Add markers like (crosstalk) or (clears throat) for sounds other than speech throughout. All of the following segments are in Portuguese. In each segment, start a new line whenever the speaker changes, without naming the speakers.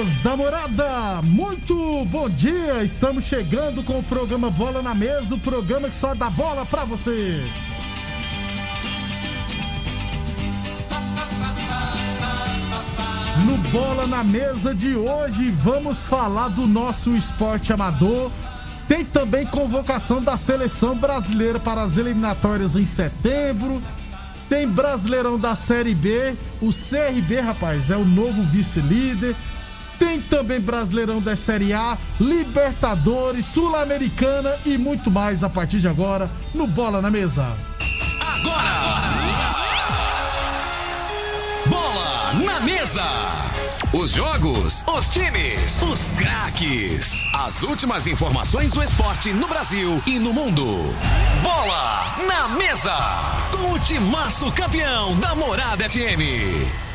Amigos da morada, muito bom dia! Estamos chegando com o programa Bola na Mesa o programa que só dá bola pra você. No Bola na Mesa de hoje, vamos falar do nosso esporte amador. Tem também convocação da seleção brasileira para as eliminatórias em setembro. Tem Brasileirão da Série B. O CRB, rapaz, é o novo vice-líder. Tem também Brasileirão da Série A, Libertadores, Sul-Americana e muito mais a partir de agora no Bola na Mesa.
Bola na mesa. Os jogos, os times, os craques. As últimas informações do esporte no Brasil e no mundo. Bola na mesa. Com o timaço campeão da Morada FM.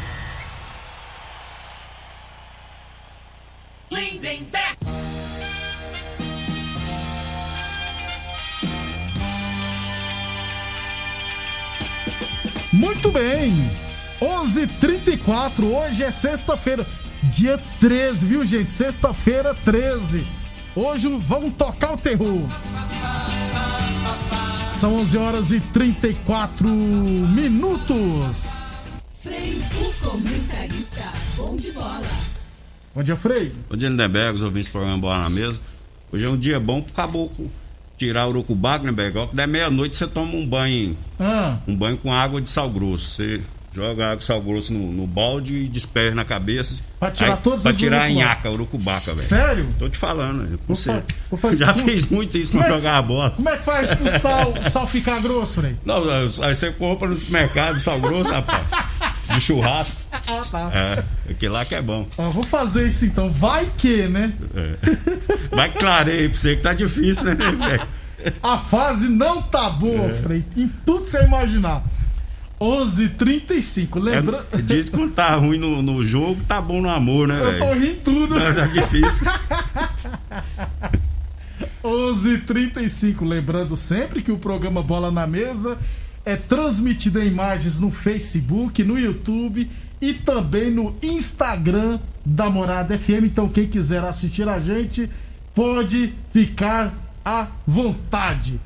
Muito bem. 11:34 hoje é sexta-feira, dia 13, viu, gente? Sexta-feira 13. Hoje vamos tocar o terror. São 11 horas e 34 minutos.
Frei, o comentarista. Bom de bola.
Bom dia, Frei.
Bom dia, Lindenberg, os ouvintes do programa Bola na Mesa. Hoje é um dia bom pro caboclo tirar o urucubaco, Lindenberg. Ó, que der meia-noite você toma um banho,
Ah,
um banho com água de sal grosso. Você joga água de sal grosso no, no balde e desperra na cabeça.
Pra tirar
Aí,
todos
Pra tirar a
urucubaca.
nhaca, urucubaca, velho.
sério?
Tô te falando, velho.
Vou
Você já
como-
fez muito isso pra
é
a bola.
Como é que faz pro sal, (laughs) sal ficar grosso, Frei?
Não, aí você compra no supermercado sal grosso, rapaz. De churrasco.
Ah, tá.
É, aquele lá que é bom.
Ó, vou fazer isso então. Vai que, né?
Vai que clareia aí pra você que tá difícil, né? (laughs)
A fase não tá boa,
É.
Frei. Em tudo você imaginar. 11:35. Lembra?
É, diz que quando tá ruim no, no jogo, tá bom no amor, né,
Eu tô rindo tudo.
Tá, tá difícil. (laughs)
11:35. Lembrando sempre que o programa Bola na Mesa é transmitido em imagens no Facebook, no YouTube e também no Instagram da Morada FM. Então, quem quiser assistir a gente pode ficar à vontade.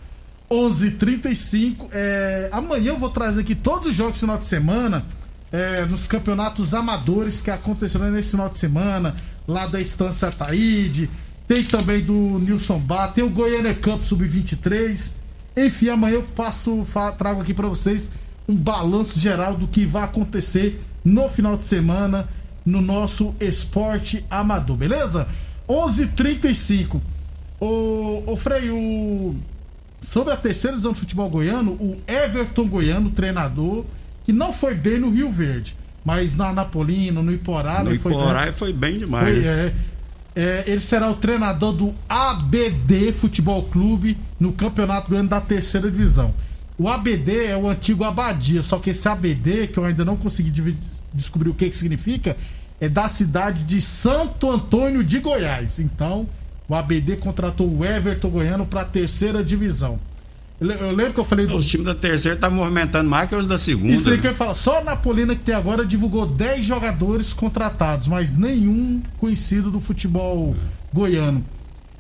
11:35. É, amanhã eu vou trazer aqui todos os jogos do final de semana é, nos campeonatos amadores que aconteceram nesse final de semana, lá da Estância Taíde. Tem também do Nilson Bar, tem o Goiânia Cup Sub-23. Enfim, amanhã eu passo, trago aqui pra vocês um balanço geral do que vai acontecer no final de semana no nosso esporte amador, beleza? 11:35. O, o Frei, o, sobre a terceira divisão do futebol goiano, o Everton Goiano, treinador, que não foi bem no Rio Verde, mas na Napolina, no Iporá,
No
foi bem.
Iporá foi bem demais.
Foi,
né?
é. É, ele será o treinador do ABD Futebol Clube no Campeonato Goiano da Terceira Divisão. O ABD é o antigo Abadia, só que esse ABD, que eu ainda não consegui descobrir o que, que significa, é da cidade de Santo Antônio de Goiás. Então, o ABD contratou o Everton Goiano para a terceira divisão. Eu lembro que eu falei do.
Os times da terceira tá movimentando mais que os da segunda.
Isso aí que
né?
eu ia falar. Só a Napolina que tem agora divulgou 10 jogadores contratados, mas nenhum conhecido do futebol goiano.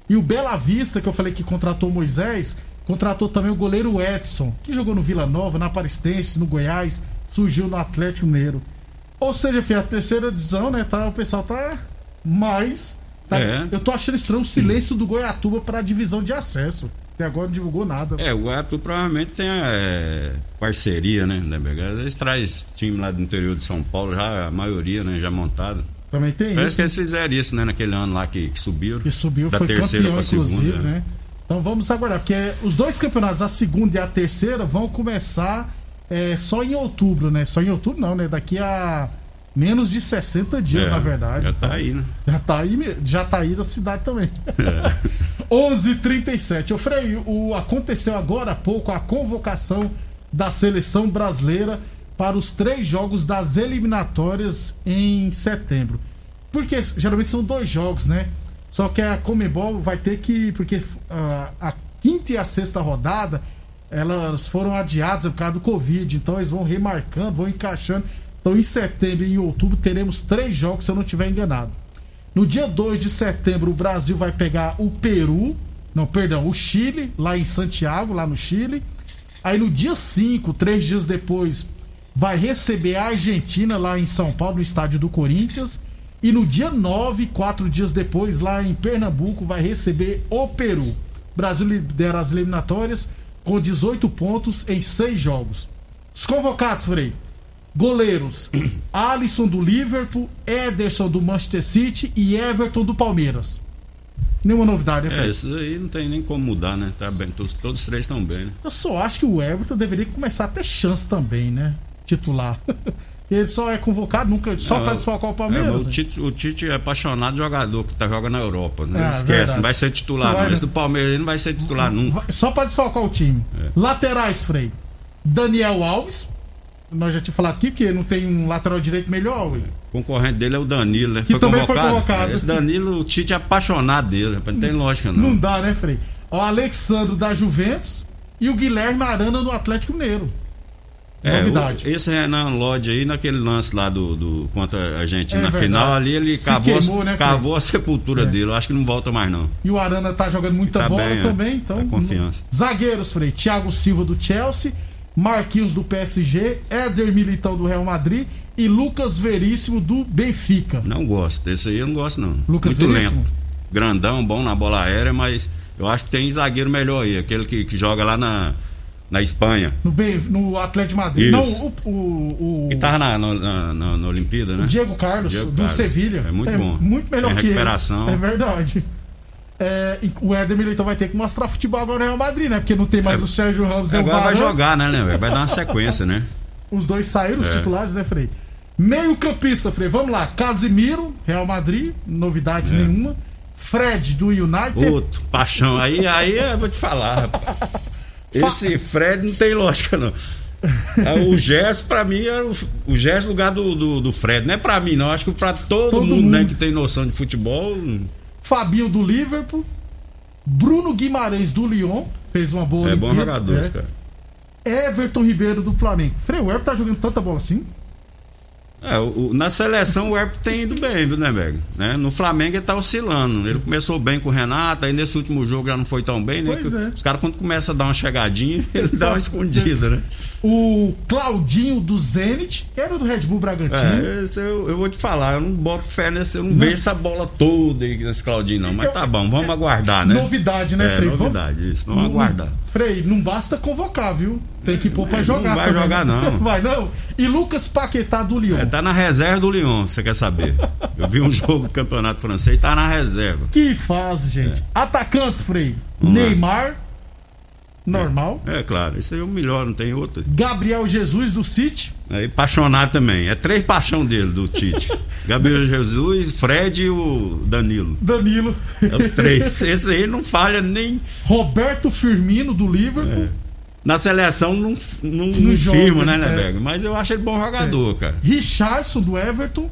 E o Bela Vista, que eu falei que contratou o Moisés, contratou também o goleiro Edson, que jogou no Vila Nova, na Aparecidense, no Goiás, surgiu no Atlético Mineiro. Ou seja, filho, a terceira divisão, né? Tá, o pessoal tá mais. tá-
É.
Eu tô achando estranho o silêncio do Goiatuba pra divisão de acesso. Até agora não divulgou nada.
É, o Guaiatu provavelmente tem é, parceria, né? Lindenberg? Eles trazem time lá do interior de São Paulo, já a maioria, né? Já montado.
Também tem
Parece
isso.
que eles fizeram isso, né? Naquele ano lá que, que subiram.
que subiu,
da
foi
terceira
campeão,
segunda,
inclusive,
né?
né? Então vamos aguardar, porque os dois campeonatos, a segunda e a terceira, vão começar é, só em outubro, né? Só em outubro não, né? Daqui a menos de 60 dias,
É,
na verdade.
Já tá
Então,
aí, né?
Já tá aí, já tá aí da cidade também. (laughs) 11:37. Ô Frei, o aconteceu agora há pouco a convocação da seleção brasileira para os três jogos das eliminatórias em setembro. Porque geralmente são dois jogos, né? Só que a Comebol vai ter que porque ah, a quinta e a sexta rodada elas foram adiadas por causa do Covid, então eles vão remarcando, vão encaixando. Então em setembro e em outubro teremos três jogos, se eu não estiver enganado. No dia 2 de setembro, o Brasil vai pegar o Peru, não, perdão, o Chile, lá em Santiago, lá no Chile. Aí no dia 5, três dias depois, vai receber a Argentina lá em São Paulo, no estádio do Corinthians. E no dia 9, quatro dias depois, lá em Pernambuco, vai receber o Peru. O Brasil lidera as eliminatórias com 18 pontos em seis jogos. Os convocados, Frei. Goleiros: (clears throat) Alisson do Liverpool, Ederson do Manchester City e Everton do Palmeiras. Nenhuma novidade, né,
É, isso aí não tem nem como mudar, né? Tá bem, todos, todos os três estão bem, né?
Eu só acho que o Everton deveria começar a ter chance também, né? Titular. (laughs) Ele só é convocado, nunca. Só pra desfalcar o
É,
Palmeiras.
mas o,
né?
Tite, o Tite é apaixonado jogador que tá jogando na Europa, né?
Ah,
Esquece,
verdade.
não vai ser titular,
vai,
não. Esse do Palmeiras ele não vai ser titular nunca.
Só pra desfalcar o time.
É.
Laterais, Frei. Daniel Alves. Nós já tinha falado aqui, porque não tem um lateral direito melhor, ué.
O concorrente dele é o Danilo, né?
Que também foi convocado.
É, Esse Danilo, o Tite é apaixonado dele, rapaz, não tem lógica não.
Não dá, né, Frei? O Alexandre da Juventus e o Guilherme Arana do Atlético Mineiro.
É,
Novidade.
o- esse Renan Lodge aí, naquele lance lá do, do contra a gente
É
na
verdade.
final, ali ele
Se
cavou, a-
queimou, né,
cavou a sepultura
É.
dele. Eu acho que não volta mais, não.
E o Arana tá jogando muita
Tá
bola
bem, é.
também, então.
Tá confiança.
Zagueiros, Frei. Thiago Silva do Chelsea, Marquinhos do PSG, Éder Militão do Real Madrid e Lucas Veríssimo do Benfica.
Não gosto. Desse aí eu não gosto, não.
Lucas
Muito
Veríssimo?
lento. Grandão, bom na bola aérea, mas eu acho que tem zagueiro melhor aí. Aquele que, que joga lá na, na Espanha.
No, Ben- no Atlético de Madrid. Não,
Isso.
o, o, o-
Que tava na, na, na, na- Olimpíada, né?
o Diego Carlos,
Diego
do
Carlos.
Sevilha.
É muito bom.
Muito melhor
Tem
que
recuperação.
ele. É verdade. É, o Éder Militão vai ter que mostrar futebol agora no Real Madrid, né? Porque não tem mais
É.
o Sérgio Ramos
Agora vai
Varane.
jogar, né, né? Vai dar uma sequência, né? (laughs)
Os dois saíram, os
É.
titulares, né, Frei? Meio campista, Frei. Vamos lá. Casimiro, Real Madrid, novidade
É.
nenhuma. Fred, do United.
Outro, paixão. Aí, aí eu vou te falar. Esse Fred não tem lógica, não. Ah, O Gerson, pra mim, é o, o Gerson lugar do, do, do Fred. Não é pra mim, não. Acho que pra todo,
Todo
mundo, né,
mundo.
que tem noção de futebol.
Fabinho, do Liverpool. Bruno Guimarães, do Lyon. Fez uma boa
É bom jogador,
é.
cara.
Everton Ribeiro, do Flamengo. Frei, o Everton tá jogando tanta bola assim?
É, o- o- na seleção o Herp tem ido bem, viu, né, Berg? Né? No Flamengo ele tá oscilando. Ele começou bem com o Renato, aí nesse último jogo já não foi tão bem, né?
É.
Os caras, quando começam a dar uma chegadinha, (laughs) ele dá uma escondida, né?
O Claudinho, do Zenit. que Era do Red Bull Bragantino.
É, eu, eu vou te falar, eu não boto fé nesse, eu não, vejo essa bola toda aí nesse Claudinho, não. Mas
Eu-
tá bom, vamos aguardar, né?
Novidade, né,
é,
Frei?
novidade, isso. Vamos
Não-
aguardar.
Frei, não basta convocar, viu? Tem que pôr pra
Não
jogar.
vai
também.
jogar, não. (laughs)
Vai não. E Lucas Paquetá do Lyon.
É, tá na reserva do Lyon, você quer saber? Eu vi um (laughs) jogo do campeonato francês, tá na reserva.
Que fase, gente. Atacantes, Frei.
É. Vamos lá.
Normal.
É claro, esse aí é o melhor, não tem outro.
Gabriel Jesus do City.
Aí, apaixonado também. É três paixão dele, do Tite. (laughs) Gabriel Jesus, Fred e o Danilo.
Danilo.
É os três. (laughs) Esse aí não falha nem.
Roberto Firmino do Liverpool.
Na seleção não, não, não, firma, né,
é.
Neberg? Mas eu acho ele bom jogador, cara.
Richardson do Everton.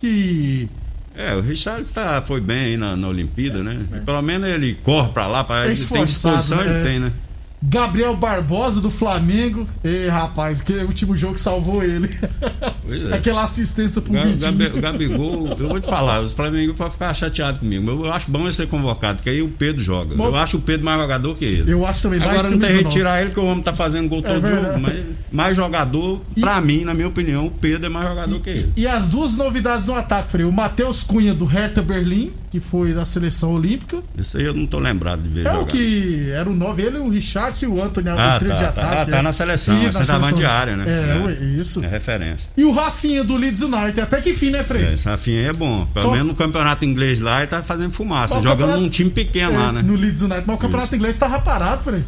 Que.
É, o Richard tá, foi bem aí na, na Olimpíada, né? Pelo menos ele corre pra lá, pra,
É
ele tem disposição,
né?
ele tem, né?
Gabriel Barbosa do Flamengo. Ei, rapaz, que é o último jogo que salvou ele. (laughs)
É.
Aquela assistência pro
O Ga-
Vitinho.
Gabi- o Gabigol, eu vou te falar, os Flamengo podem ficar chateados comigo. mas Eu acho bom ele ser convocado, porque aí o Pedro joga.
Bom,
eu acho o Pedro mais jogador que ele.
Eu acho também
Agora não tem jeito de tirar ele, que o homem tá fazendo gol todo
verdade.
jogo. Mas mais jogador, pra mim, na minha opinião, o Pedro é mais jogador que ele.
E as duas novidades no ataque, Frei. O Matheus Cunha do Hertha Berlim, que foi da seleção olímpica.
Isso aí eu não tô lembrado de ver
É
jogar.
o que era o 9, ele, o Richard e o Anthony,
Ah,
o trio
tá,
de
tá.
ataque.
Ah, tá
é.
na seleção, é centroavante
seleção.
de área, né?
É,
É.
isso.
É referência.
E o Rafinha do Leeds United, até que fim, né, Frei?
É, esse Rafinha aí é bom. Pelo
Só-
menos no campeonato inglês lá, ele tá fazendo fumaça.
Mas
jogando
campeonato-
num time pequeno lá,
É,
né?
No Leeds United, mas o campeonato
Isso.
inglês tava parado, Frei.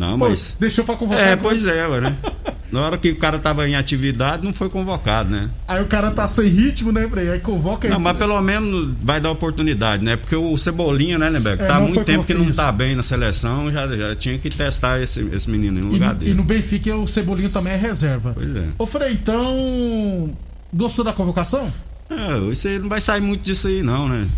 Não,
Pô,
mas.
Deixou pra convocar.
É, pois é, né? (laughs) Na hora que o cara tava em atividade, não foi convocado, né?
Aí o cara tá sem ritmo, né, Frei? Aí convoca
Não,
ele.
mas pelo menos vai dar oportunidade, né? Porque o Cebolinha, né, Lembeck?
É,
tá há
não
muito tempo que não tá bem na seleção, já, já tinha que testar esse, esse menino no
E,
lugar
no-
dele.
e no Benfica o Cebolinha também é reserva.
Pois é.
Ô, Frei, então. Gostou da convocação?
É, isso aí não vai sair muito disso aí, não, né?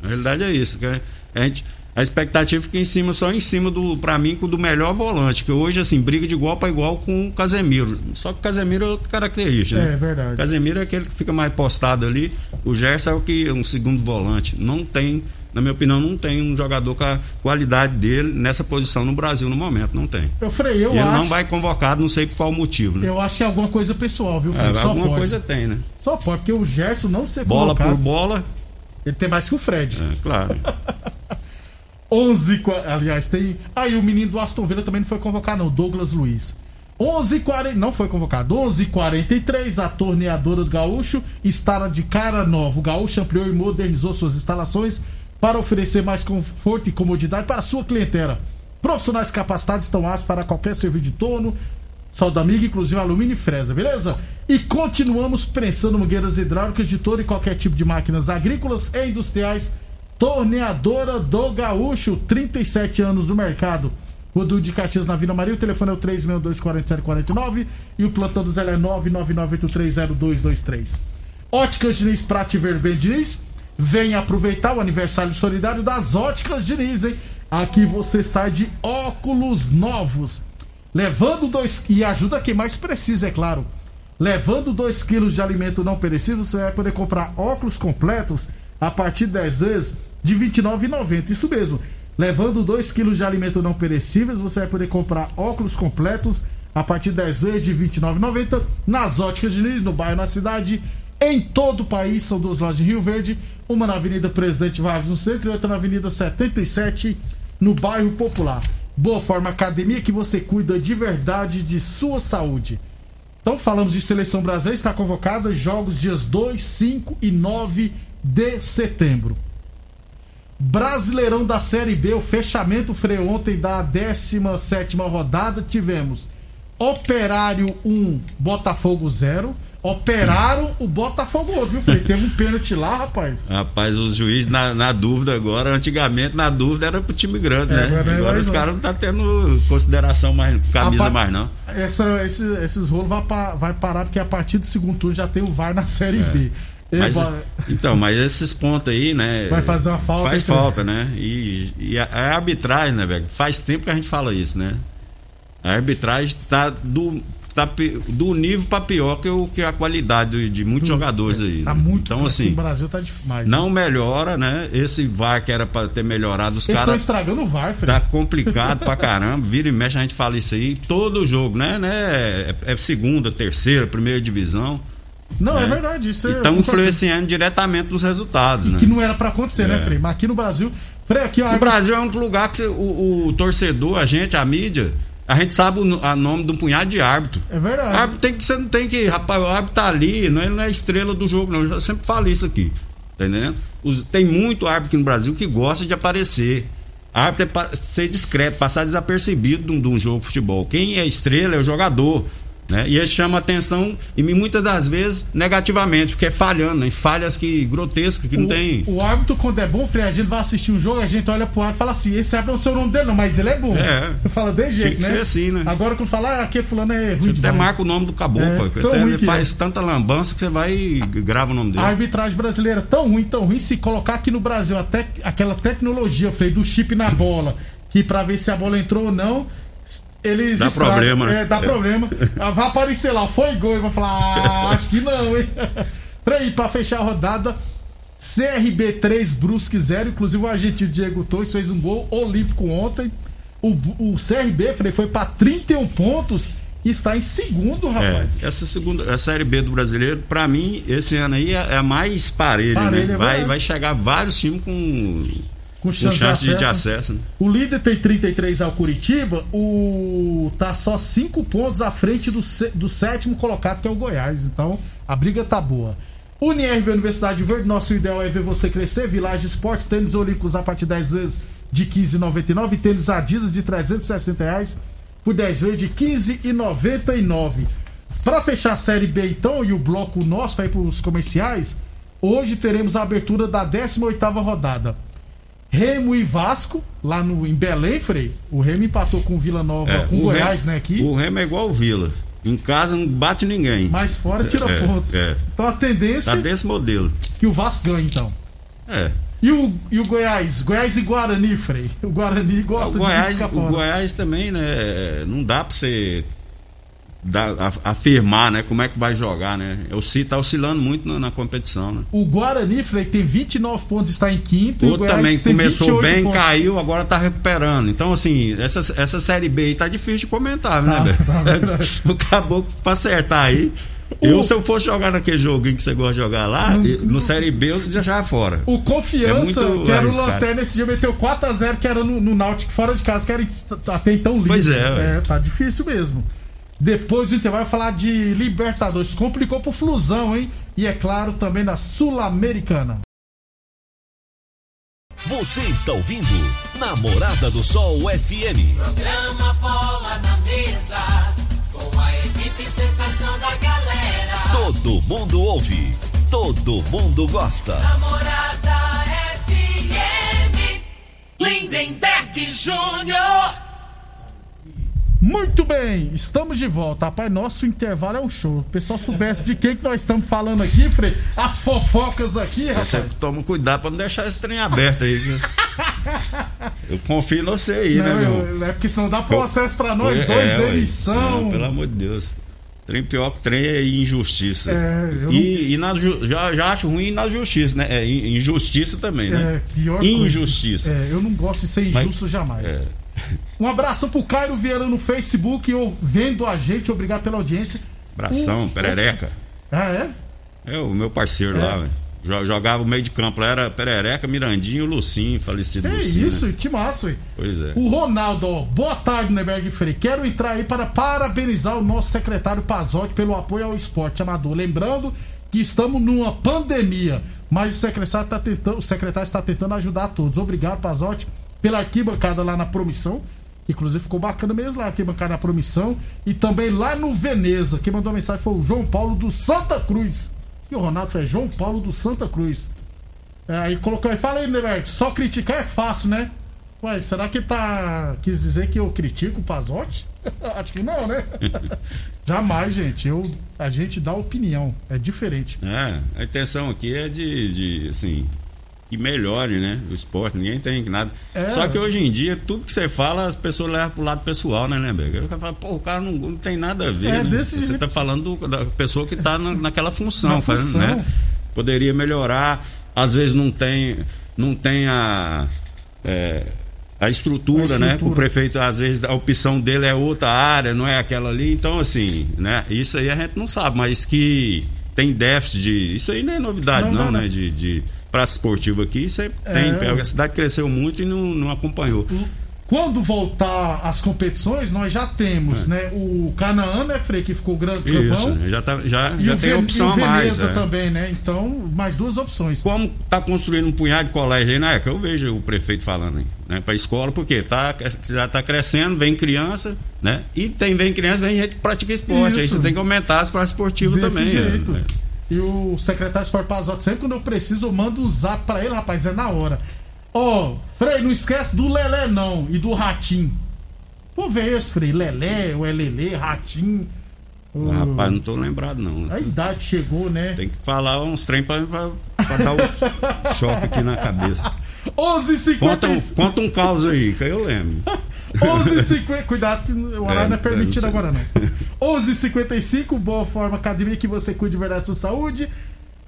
Na realidade é isso. que a, gente, a expectativa fica em cima, só em cima do, pra mim, do melhor volante, que hoje, assim, briga de igual para igual com o Casemiro. Só que o Casemiro é outra característica, né?
É, verdade.
O Casemiro é aquele que fica mais postado ali. O Gerson é o que é um segundo volante. Não tem, na minha opinião, não tem um jogador com a qualidade dele nessa posição no Brasil no momento. Não tem.
Eu Frei, eu
e ele
acho.
não vai convocado, não sei por qual motivo, né?
Eu acho que é alguma coisa pessoal, viu, Frei?
É, alguma
pode.
coisa tem, né?
Só pode, porque o Gerson não ser
Bola
convocado,
por bola,
ele tem mais que o Fred.
é, claro. (laughs)
11 qua- aliás, tem. Aí o menino do Aston Villa também não foi convocado, não, Douglas Luiz. 11 40 não foi convocado. 11:43 a torneadora do Gaúcho está de cara nova. O Gaúcho ampliou e modernizou suas instalações para oferecer mais conforto e comodidade para a sua clientela. Profissionais capacitados estão aptos para qualquer serviço de torno, solda amiga, inclusive alumínio e fresa, beleza? E continuamos prensando mangueiras hidráulicas de todo e qualquer tipo de máquinas agrícolas e industriais. Torneadora do Gaúcho, 37 anos no mercado. Rodul de Caxias na Vila Maria, o telefone é o 362-4749 e o plantão do Zé é 999830223. Óticas Diniz Prate Verben Diniz, vem aproveitar o aniversário solidário das Óticas Diniz, hein? Aqui você sai de óculos novos, levando dois e ajuda quem mais precisa, é claro. Levando 2 quilos de alimento não perecível, você vai poder comprar óculos completos a partir de 10 vezes de R$ 29,90. Isso mesmo. Levando 2 quilos de alimento não perecíveis, você vai poder comprar óculos completos a partir 10 vezes de R$ 29,90 nas óticas de Nis, no bairro, na cidade, em todo o país. São duas lojas em Rio Verde, uma na Avenida Presidente Vargas, no centro, e outra na Avenida 77, no bairro Popular. Boa Forma Academia, que você cuida de verdade de sua saúde. Então falamos de seleção brasileira, está convocada jogos dias 2, 5 e 9 de setembro. Brasileirão da Série B, o fechamento freio ontem da 17 rodada, tivemos Operário 1, Botafogo 0. Operaram o Botafogo outro, viu, Frei? Teve um pênalti lá, rapaz.
Rapaz, os juízes na, na dúvida agora, antigamente na dúvida era pro time grande,
É,
né?
agora
Agora,
é
os
mais
caras não tá tendo consideração mais, camisa mais não.
Essa, esse- esses rolos vai, vai parar porque a partir do segundo turno já tem o VAR na Série B.
É. Mas, então, mas esses pontos aí, né?
Vai fazer uma falta,
Faz falta, né? E, e a, a arbitragem, né, velho? Faz tempo que a gente fala isso, né? A arbitragem tá do, tá do nível pra pior que, o, que a qualidade de, de muitos jogadores aí.
Tá
né?
muito
então, assim,
no Brasil tá demais.
não melhora, né? Esse VAR que era pra ter melhorado, os
Eles estão
caras.
estragando o VAR, Fred.
Tá complicado pra caramba. Vira e mexe, a gente fala isso aí. Todo jogo, né? né? É, é segunda, terceira, primeira divisão.
Não, é,
né?
verdade. Isso é-
Estão influenciando diretamente nos resultados, né?
Que não era pra acontecer, né,
É.
Frei? Mas aqui no Brasil. Frei, aqui, ó.
O Brasil é um lugar que o, o torcedor, a gente, a mídia, a gente sabe o a nome de um punhado de árbitro.
É verdade.
Árbitro tem que, você não tem que. Rapaz, o árbitro tá ali, não é, não é estrela do jogo, não. Eu sempre falo isso aqui. Tá entendendo? Os- tem muito árbitro aqui no Brasil que gosta de aparecer. Árbitro é ser discreto, passar desapercebido de um, de um jogo de futebol. Quem é estrela é o jogador. Né? E ele chama atenção, e muitas das vezes negativamente, porque é falhando, né? em falhas que grotescas, que não
o,
tem.
o árbitro, quando é bom, Frei, a gente vai assistir um jogo, a gente olha pro árbitro e fala assim: esse árbitro não sei o nome dele, não, mas ele é bom.
É.
Fala de jeito,
que
né?
ser assim, né?
Agora quando fala, ah, aquele fulano é ruim
Até marca o nome do caboclo,
É,
Até ele
que
faz
é.
tanta lambança que você vai e grava o nome dele.
A arbitragem brasileira é tão ruim, tão ruim, se colocar aqui no Brasil até aquela tecnologia, Frei, do chip na bola, que pra ver se a bola entrou ou não, Eles
Dá
estragam-
problema, né?
É, dá
É.
problema. Ah, Vai aparecer lá, foi gol. e Vai falar, ah, acho que não, hein? (laughs) Peraí, pra fechar a rodada, CRB 3, Brusque 0. Inclusive o argentino Diego Torres fez um gol olímpico ontem. O, o CRB, Frei, foi pra 31 pontos e está em segundo,
É,
rapaz.
essa segunda, a Série B do brasileiro, pra mim, esse ano aí é é a mais Parelha, né?
é
Vai, vai chegar vários times com,
Com
com
chance,
chance de, de
acesso.
acesso, né?
O líder tem 33 ao Curitiba, o tá só 5 pontos à frente do, do sétimo colocado, que é o Goiás. Então, a briga tá boa. Unirv Universidade Verde, nosso ideal é ver você crescer. Village Esportes, tênis olímpicos a partir de 10 vezes de 15,99. Tênis Adidas de 360 reais por 10 vezes de 15,99. Para fechar a Série B, então, e o bloco nosso para ir para os comerciais, hoje teremos a abertura da 18ª rodada. Remo e Vasco, lá no, em Belém, Frei. O Remo empatou com o Vila Nova,
É,
com o Goiás,
Remo-
né, aqui.
O Remo é igual o Vila. Em casa não bate ninguém.
Mas fora tira
É,
pontos.
é.
Então a tendência
Tá desse modelo.
que o Vasco ganhe, então.
É.
E o, e o Goiás? Goiás e Guarani, Frei. O Guarani gosta
o Goiás,
de
o. Goiás também, né? Não dá pra você dar- a- afirmar, né? Como é que vai jogar, né? O Si tá oscilando muito na, na competição, né?
O Guarani, Frei, tem 29 pontos, está em quinto. e o Goiás
também começou
28
bem,
pontos.
caiu, agora tá recuperando. Então, assim, essa, essa série B aí tá difícil de comentar,
Tá,
né,
tá
velho? (laughs)
verdade.
o caboclo pra acertar aí. Eu, se eu fosse jogar naquele joguinho que você gosta de jogar lá, no Série B eu já já fora.
O Confiança,
É
que era o. Lanterna, esse dia meteu 4x0, que era no, no Náutico fora de casa, que era até então líder.
Pois é.
É, tá difícil mesmo. Depois do intervalo, vai falar de Libertadores. Complicou pro Flusão, hein? E é claro, também da Sul-Americana.
Você está ouvindo Namorada do Sol FM.
Programa Bola na Mesa, com a equipe sensação da galera.
Todo mundo ouve, todo mundo gosta.
Namorada FM, Lindenberg Júnior.
Muito bem, estamos de volta. Rapaz, nosso intervalo é um show. O pessoal soubesse de quem que nós estamos falando aqui, Frei. As fofocas aqui,
Você
rapaz.
toma cuidado pra não deixar esse trem aberto aí, viu? Eu confio em você aí, né,
Não,
meu? irmão?
eu- é porque senão dá processo pra nós
É,
dois,
ué.
demissão.
Não, pelo amor de Deus. Trem pior que trem é injustiça.
É, eu
e, e na já, já acho ruim na justiça, né? É in- injustiça também, né?
É, pior coisa.
Injustiça.
É, eu não gosto de ser injusto jamais.
é.
Um abraço pro Cairo Vieira no Facebook, ou vendo a gente, obrigado pela audiência.
Abração,
O-
perereca.
Ah, é?
É o meu parceiro
É.
lá, velho. Jo- Jogava o meio de campo lá, era Perereca, Mirandinho Lucinho, falecido
É
Lucinho.
isso,
né?
massa, hein?
Pois é.
O Ronaldo, ó, boa tarde, Neberg Frei. Quero entrar aí para parabenizar o nosso secretário Pazotti pelo apoio ao esporte amador. Lembrando que estamos numa pandemia, mas o secretário está tentando, o secretário está tentando ajudar a todos. Obrigado, Pazotti, pela arquibancada lá na Promissão. Inclusive ficou bacana mesmo lá, arquibancada na Promissão. E também lá no Veneza. Quem mandou mensagem foi o João Paulo do Santa Cruz. E o Ronaldo foi João Paulo do Santa Cruz. É, aí colocou aí, fala aí, só criticar é fácil, né? Ué, será que tá. quis dizer que eu critico o Pazotti? (laughs) Acho que não, né? (laughs) Jamais, gente. Eu, a gente dá opinião. É diferente.
É, a intenção aqui é de, de assim, que melhore, né? O esporte, ninguém tem nada.
É.
Só que hoje em dia, tudo que você fala, as pessoas levam pro lado pessoal, né, Lemberg? O cara fala, pô, o cara não, não tem nada a ver,
É,
né? Você
jeito.
tá falando do- da pessoa que tá na, naquela função,
Na
fazendo,
função.
né? Poderia melhorar, às vezes não tem, não tem a. é, a estrutura,
A
né?
estrutura.
O prefeito, às vezes, a opção dele é outra área, não é aquela ali. Então, assim, né? Isso aí a gente não sabe, mas que tem déficit de. Isso aí não é novidade,
Não,
não,
não, não.
né? De, de praça esportiva aqui, sempre
É.
tem. A cidade cresceu muito e não, não acompanhou.
Quando voltar as competições, nós já temos, né? O Canaã, né, Frei, que ficou grande
É. Isso,
campeão.
né? já, tá, já,
E
já tem
Ven-
opção
e o
a mais.
Veneza
é.
também, né? Então, mais duas opções.
Como tá construindo um punhado de colégio aí, né? Que eu vejo o prefeito falando aí, né? Pra escola, porque tá, já tá crescendo, vem criança, né? E tem, vem criança, vem gente que pratica esporte. Aí
Isso.
você tem que aumentar as praças esportivas
Desse
também.
jeito.
né?
E o secretário Sport Pazotti, sempre quando eu preciso, eu mando um zap pra ele, rapaz, é na hora. Ó, Frei, não esquece do Lelé não e do Ratinho. Pô, vê esse, Frei, Lelé, o Lelê, Ratinho. O-
Rapaz, não tô lembrado, não.
A idade chegou, né?
Tem que falar uns trem pra, pra, pra dar o (laughs) choque aqui na cabeça. Conta, um-
11h56.
conta um caos aí, que eu lembro. (laughs)
11h50. Cuidado que o horário
É,
não é permitido
é,
agora não. (laughs) 11h55, Boa Forma Academia, que você cuide de verdade da sua saúde.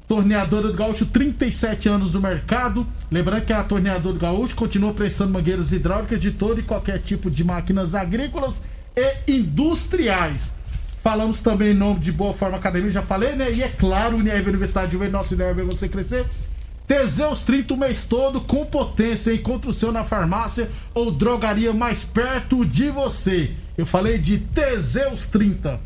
Torneadora do Gaúcho, 37 anos no mercado. Lembrando que a Torneadora do Gaúcho continua prestando mangueiras hidráulicas de todo e qualquer tipo de máquinas agrícolas e industriais. Falamos também em nome de Boa Forma Academia, já falei, né? E é claro, Unirv Universidade de Juventude, nossa ideia é ver você crescer. Teseus 30 o mês todo com potência. Encontre o seu na farmácia ou drogaria mais perto de você. Eu falei de Teseus 30.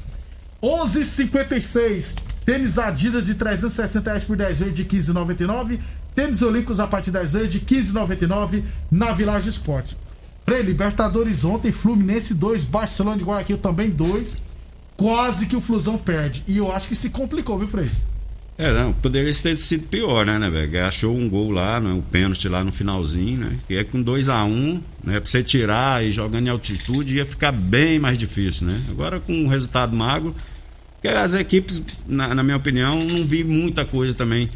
11,56. Tênis Adidas de 360 reais por 10 vezes de 15,99. Tênis Olímpicos a partir 10 vezes de 15,99 na Village Esportes. Frei, Libertadores ontem, Fluminense 2, Barcelona de Guayaquil também 2. Quase que o Flusão perde. E eu acho que se complicou, viu, Frei?
É, não, poderia ter sido pior, né, né, velho? Achou um gol lá, né, um pênalti lá no finalzinho, né? Que é com 2 a 1 um, né? Pra você tirar e jogando em altitude ia ficar bem mais difícil, né? Agora com um resultado magro, porque as equipes, na, na minha opinião, não vi muita coisa também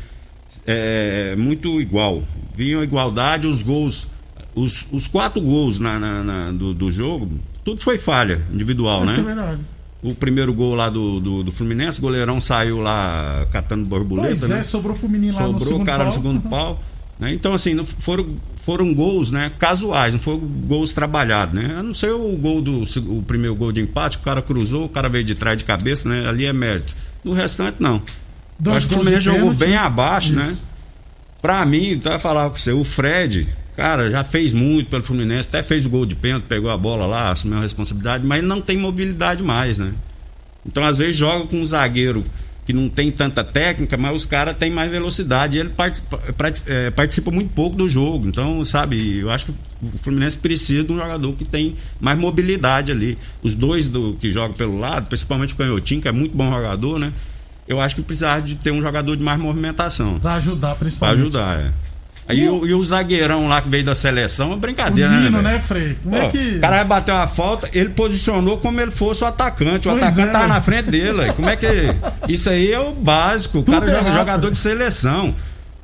é, muito igual. Vinham igualdade, os gols, os, os quatro gols na, na- na- do, do jogo, tudo foi falha individual,
É
né?
verdade.
O primeiro gol lá do, do, do Fluminense, o goleirão saiu lá catando borboleta,
Pois
né?
é, sobrou pro menino lá no
Sobrou o cara
pau.
no segundo pau. Né? Então, assim, não foram, foram gols né, casuais, não foram gols trabalhados, né? A não ser o gol do o primeiro gol de empate, o cara cruzou, o cara veio de trás de cabeça, né? Ali é mérito. No restante, não.
Dois
Acho que o Fluminense jogou
pênalti.
bem abaixo, né?
Isso.
Pra mim, tá falar com você, o Fred, cara, já fez muito pelo Fluminense, até fez o gol de pênalti, pegou a bola lá, assumiu a responsabilidade, mas ele não tem mobilidade mais, né? Então, às vezes, joga com um zagueiro que não tem tanta técnica, mas os caras têm mais velocidade. E ele participa, eh, participa muito pouco do jogo. Então, sabe, eu acho que o Fluminense precisa de um jogador que tem mais mobilidade ali. Os dois do, que jogam pelo lado, principalmente o Canhotinho, que é muito bom jogador, né? Eu acho que precisava de ter um jogador de mais movimentação.
Pra ajudar,
Pra
principalmente.
ajudar, é. Aí o, e o zagueirão lá que veio da seleção é
O
brincadeira,
Nino,
né?
né? Frei? Como
Pô,
é que.
O cara vai bater uma falta, ele posicionou como ele fosse o atacante. O
Pois
atacante
é,
tava na frente dele. aí. Como é que. (laughs) Isso aí é o básico. O
Tudo
cara
errado,
jogador de seleção.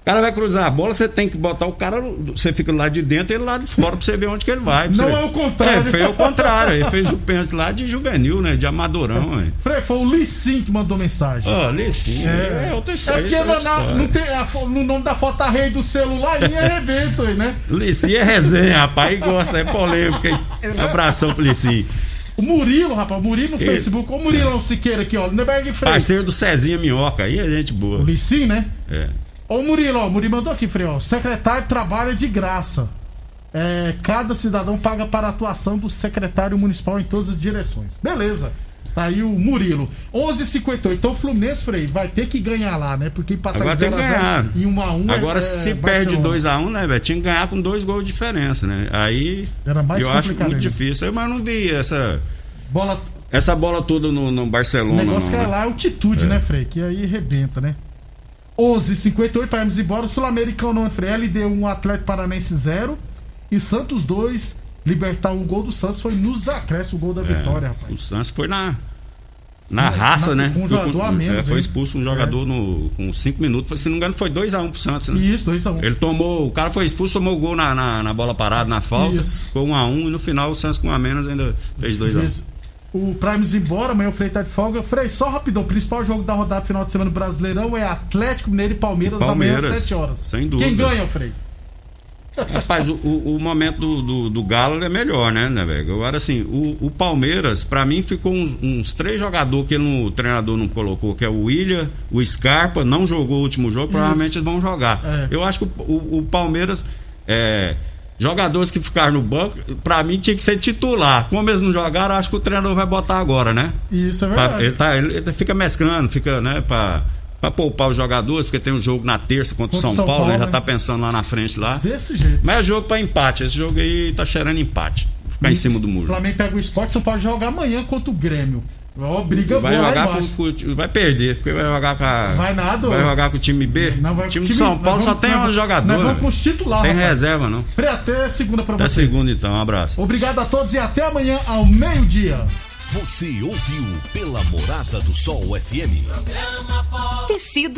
O cara vai cruzar a bola, você tem que botar o cara. Você fica lá de dentro e ele lá de fora pra você ver onde que ele vai.
Não é o contrário.
É, fez o contrário. Ele fez o pênalti lá de juvenil, né? De amadorão, ué.
Frei, foi o Lissim que mandou mensagem.
Ó, ali sim. É, outra
É
história.
porque
é
não,
outra
não, tem a no nome da foto a rei do celular e arrebenta aí, né?
Lici é resenha, rapaz. Aí gosta, é polêmica. hein? Abração pro Lici.
O Murilo, rapaz, o Murilo no
Ele-
Facebook. O Murilão Siqueira aqui, ó. Lindeberg Frei.
Parceiro do Cezinha Minhoca. Aí é gente
O
boa.
Lissim, né?
É.
Ô Murilo, ó, o Murilo mandou aqui, Frei, ó. Secretário trabalha de graça. É, cada cidadão paga para a atuação do secretário municipal em todas as direções. Beleza. Tá aí o Murilo. 11:58. Então o Fluminense, Frei, vai ter que ganhar lá, né? Porque empatar
Agora
em
tem que
0 a 0
ganhar.
e 1 a 1
Agora,
é,
se
é
perde
Barcelona.
2x1, né, velho? Tinha que ganhar com dois gols de diferença, né? Aí.
Era mais
eu acho muito difícil. Mas não vi essa,
Bola
essa bola toda no, no
O
Barcelona.
negócio que
não,
é
né?
lá é altitude, né, Frei? Que aí rebenta, né? 11h58 para irmos embora. Sul-Americano, né, Frei? LD 1, Atlético Paranaense 0. E Santos 2. Libertar um gol do Santos foi nos acréscimos o gol da vitória,
É,
rapaz.
O Santos foi na. Na
Na-
raça,
na-
né?
com um jogador a menos,
É, foi expulso um jogador no, com 5 minutos. Foi, Se não me engano, foi 2x1 pro Santos, né?
Isso, 2x1.
Ele tomou. O cara foi expulso, tomou o gol na, na, na bola parada, na falta.
Isso.
Ficou 1x1 e no final o Santos com um a menos ainda fez 2x1.
O Primes embora, amanhã o Frei tá de folga. Frei, só rapidão. O principal jogo da rodada final de semana do Brasileirão é Atlético Mineiro e Palmeiras,
Palmeiras,
amanhã às 7 horas.
sem dúvida.
Quem ganha, Frei?
Rapaz, o, o, o momento do, do, do Galo é melhor, né, né, velho? Agora, assim, o, o Palmeiras, pra mim, ficou uns, uns três jogadores que no, o treinador não colocou, que é o William, o Scarpa, não jogou o último jogo, provavelmente eles vão jogar.
É.
Eu acho que o, o, o Palmeiras. É, jogadores que ficaram no banco, pra mim tinha que ser titular. Como eles não jogaram, acho que o treinador vai botar agora, né?
Isso é
Pra-
verdade.
ele, tá, ele, ele fica mesclando, fica, né, pra, pra poupar os jogadores, porque tem um jogo na terça contra o São,
São
Paulo,
Paulo,
ele já
né?
tá pensando lá na frente lá.
Desse jeito.
Mas é jogo pra empate. Esse jogo aí tá cheirando empate. Ficar em cima do
O
muro.
Flamengo pega o esporte, São Paulo joga amanhã contra o Grêmio. Ó, briga
Vai
boa lá
jogar com, com- Vai perder, porque vai jogar com a.
Vai nada,
Vai jogar com o time B.
Não vai
o time,
time-
de São Paulo
nós
só
vamos-
tem
nós
11
vamos-. Nós vamos com os titular,
Tem
rapaz.
reserva, não.
Até segunda pra
Até
você.
segunda então, um abraço.
Obrigado a todos e até amanhã ao meio-dia.
Você ouviu pela Morada do Sol FM.
Tecido